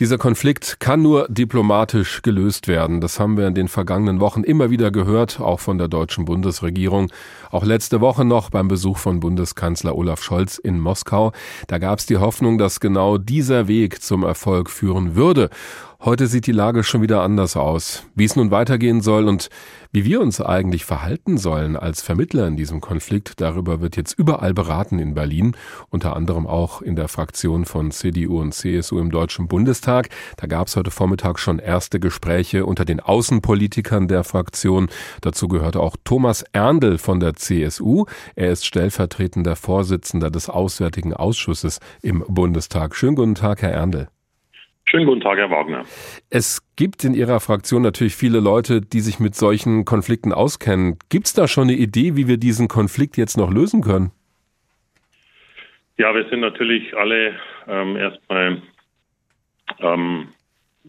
Dieser Konflikt kann nur diplomatisch gelöst werden. Das haben wir in den vergangenen Wochen immer wieder gehört, auch von der deutschen Bundesregierung. Auch letzte Woche noch beim Besuch von Bundeskanzler Olaf Scholz in Moskau. Da gab es die Hoffnung, dass genau dieser Weg zum Erfolg führen würde. Heute sieht die Lage schon wieder anders aus. Wie es nun weitergehen soll und wie wir uns eigentlich verhalten sollen als Vermittler in diesem Konflikt, darüber wird jetzt überall beraten in Berlin, unter anderem auch in der Fraktion von CDU und CSU im Deutschen Bundestag. Da gab es heute Vormittag schon erste Gespräche unter den Außenpolitikern der Fraktion. Dazu gehörte auch Thomas Erndl von der CSU. Er ist stellvertretender Vorsitzender des Auswärtigen Ausschusses im Bundestag. Schönen guten Tag, Herr Erndl. Schönen guten Tag, Herr Wagner. Es gibt in Ihrer Fraktion natürlich viele Leute, die sich mit solchen Konflikten auskennen. Gibt es da schon eine Idee, wie wir diesen Konflikt jetzt noch lösen können? Ja, wir sind natürlich alle ähm, erstmal ähm,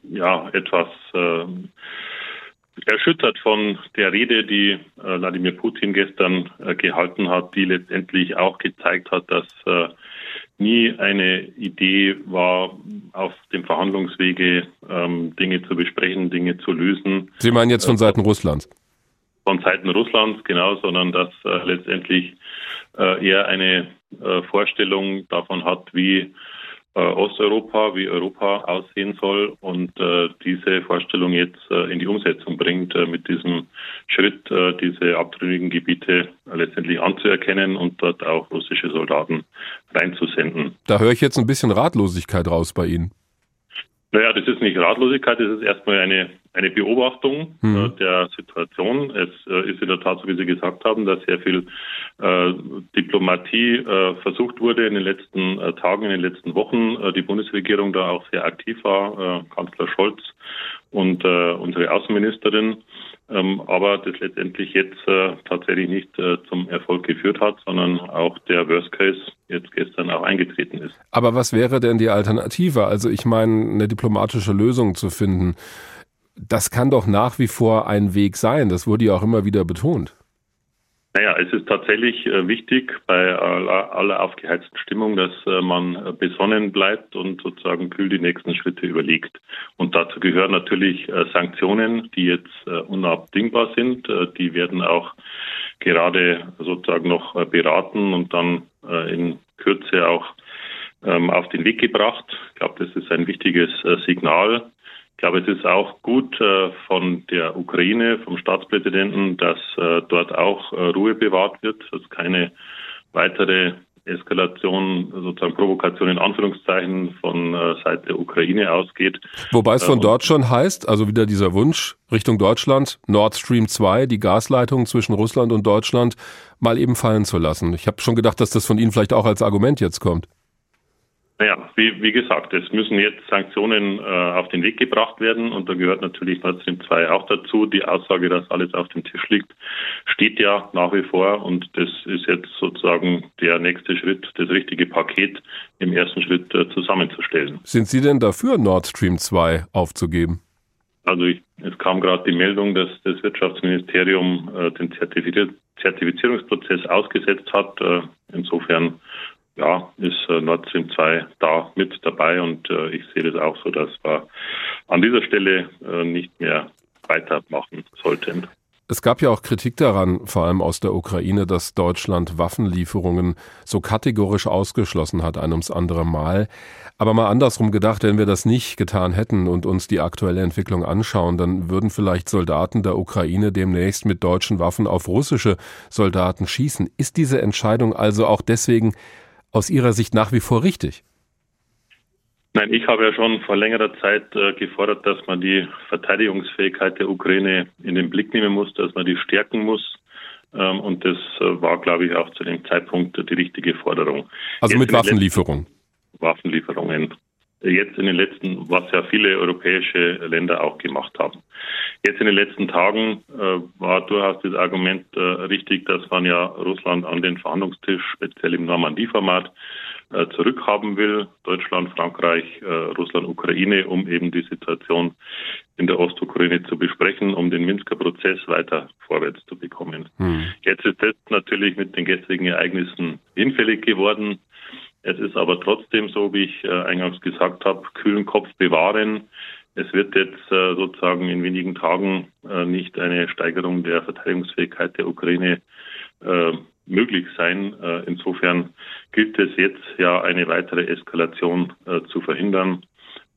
ja, etwas äh, erschüttert von der Rede, die äh, Wladimir Putin gestern äh, gehalten hat, die letztendlich auch gezeigt hat, dass äh, nie eine Idee war, auf dem Verhandlungswege ähm, Dinge zu besprechen, Dinge zu lösen. Sie meinen jetzt von Seiten Russlands? Von Seiten Russlands, genau, sondern dass äh, letztendlich äh, er eine äh, Vorstellung davon hat, wie äh, Osteuropa, wie Europa aussehen soll und äh, diese Vorstellung jetzt äh, in die Umsetzung bringt, äh, mit diesem Schritt, äh, diese abtrünnigen Gebiete letztendlich anzuerkennen und dort auch russische Soldaten reinzusenden. Da höre ich jetzt ein bisschen Ratlosigkeit raus bei Ihnen. Naja, das ist nicht Ratlosigkeit, das ist erstmal eine, eine Beobachtung hm. äh, der Situation. Es äh, ist in der Tat so, wie Sie gesagt haben, dass sehr viel äh, Diplomatie äh, versucht wurde in den letzten äh, Tagen, in den letzten Wochen. Äh, die Bundesregierung da auch sehr aktiv war, Kanzler Scholz und unsere Außenministerin ähm, aber das letztendlich jetzt tatsächlich nicht zum Erfolg geführt hat, sondern auch der Worst Case jetzt gestern auch eingetreten ist. Aber was wäre denn die Alternative? Also ich meine, eine diplomatische Lösung zu finden, das kann doch nach wie vor ein Weg sein. Das wurde ja auch immer wieder betont. Naja, es ist tatsächlich äh, wichtig bei aller, aller aufgeheizten Stimmung, dass äh, man äh, besonnen bleibt und sozusagen kühl die nächsten Schritte überlegt. Und dazu gehören natürlich Sanktionen, die jetzt unabdingbar sind. Die werden auch gerade sozusagen noch beraten und dann in Kürze auch ähm, auf den Weg gebracht. Ich glaube, das ist ein wichtiges Signal ich glaube, es ist auch gut äh, von der Ukraine, vom Staatspräsidenten, dass äh, dort auch äh, Ruhe bewahrt wird, dass keine weitere Eskalation, sozusagen Provokation in Anführungszeichen von Seite der Ukraine ausgeht. Wobei es von dort schon heißt, also wieder dieser Wunsch Richtung Deutschland, Nord Stream 2, die Gasleitung zwischen Russland und Deutschland, mal eben fallen zu lassen. Ich habe schon gedacht, dass das von Ihnen vielleicht auch als Argument jetzt kommt. Naja, wie, wie gesagt, es müssen jetzt Sanktionen äh, auf den Weg gebracht werden und da gehört natürlich Nord Stream 2 auch dazu. Die Aussage, dass alles auf dem Tisch liegt, steht ja nach wie vor und das ist jetzt sozusagen der nächste Schritt, das richtige Paket im ersten Schritt äh, zusammenzustellen. Sind Sie denn dafür, Nord Stream 2 aufzugeben? Also ich, es kam gerade die Meldung, dass das Wirtschaftsministerium äh, den Zertifizierungsprozess ausgesetzt hat. Äh, insofern ja, ist äh, Nord Stream 2 da mit dabei und äh, ich sehe das auch so, dass wir an dieser Stelle äh, nicht mehr weitermachen sollten. Es gab ja auch Kritik daran, vor allem aus der Ukraine, dass Deutschland Waffenlieferungen so kategorisch ausgeschlossen hat, ein ums andere Mal. Aber mal andersrum gedacht, wenn wir das nicht getan hätten und uns die aktuelle Entwicklung anschauen, dann würden vielleicht Soldaten der Ukraine demnächst mit deutschen Waffen auf russische Soldaten schießen. Ist diese Entscheidung also auch deswegen aus Ihrer Sicht nach wie vor richtig? Nein, ich habe ja schon vor längerer Zeit äh, gefordert, dass man die Verteidigungsfähigkeit der Ukraine in den Blick nehmen muss, dass man die stärken muss. Ähm, und das äh, war, glaube ich, auch zu dem Zeitpunkt die richtige Forderung. Also Jetzt mit Waffenlieferungen? Waffenlieferungen jetzt in den letzten, was ja viele europäische Länder auch gemacht haben. Jetzt in den letzten Tagen äh, war durchaus das Argument äh, richtig, dass man ja Russland an den Verhandlungstisch, speziell im Normandie-Format, äh, zurückhaben will. Deutschland, Frankreich, äh, Russland, Ukraine, um eben die Situation in der Ostukraine zu besprechen, um den Minsker Prozess weiter vorwärts zu bekommen. Hm. Jetzt ist das natürlich mit den gestrigen Ereignissen hinfällig geworden. Es ist aber trotzdem so, wie ich eingangs gesagt habe, kühlen Kopf bewahren. Es wird jetzt sozusagen in wenigen Tagen nicht eine Steigerung der Verteidigungsfähigkeit der Ukraine möglich sein. Insofern gilt es jetzt ja eine weitere Eskalation zu verhindern.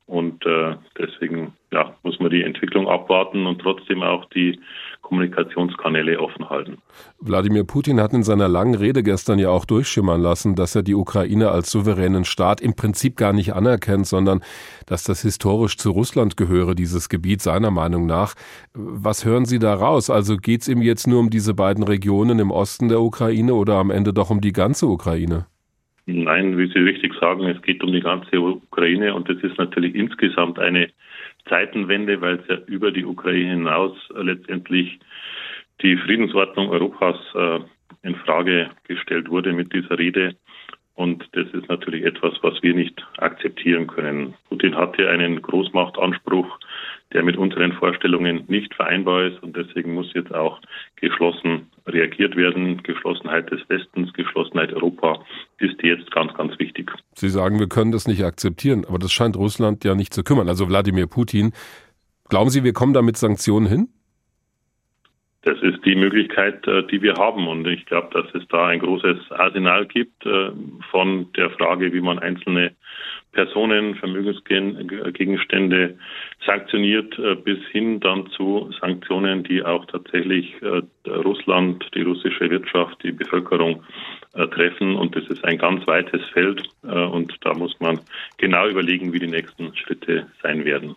Und äh, deswegen ja, muss man die Entwicklung abwarten und trotzdem auch die Kommunikationskanäle offen halten. Wladimir Putin hat in seiner langen Rede gestern ja auch durchschimmern lassen, dass er die Ukraine als souveränen Staat im Prinzip gar nicht anerkennt, sondern dass das historisch zu Russland gehöre, dieses Gebiet seiner Meinung nach. Was hören Sie da raus? Also geht es ihm jetzt nur um diese beiden Regionen im Osten der Ukraine oder am Ende doch um die ganze Ukraine? Nein, wie Sie richtig sagen, es geht um die ganze Ukraine und das ist natürlich insgesamt eine Zeitenwende, weil es ja über die Ukraine hinaus letztendlich die Friedensordnung Europas äh, in Frage gestellt wurde mit dieser Rede. Und das ist natürlich etwas, was wir nicht akzeptieren können. Putin hat hier einen Großmachtanspruch, der mit unseren Vorstellungen nicht vereinbar ist. Und deswegen muss jetzt auch geschlossen reagiert werden. Geschlossenheit des Westens, Geschlossenheit Europa ist jetzt ganz, ganz wichtig. Sie sagen, wir können das nicht akzeptieren, aber das scheint Russland ja nicht zu kümmern. Also Wladimir Putin. Glauben Sie, wir kommen da mit Sanktionen hin? Das ist die Möglichkeit, äh, die wir haben. Und ich glaube, dass es da ein großes Arsenal gibt äh, von der Frage, wie man einzelne Personen, Vermögensgegenstände sanktioniert, äh, bis hin dann zu Sanktionen, die auch tatsächlich Russland, die russische Wirtschaft, die Bevölkerung treffen. Und das ist ein ganz weites Feld. Und da muss man genau überlegen, wie die nächsten Schritte sein werden.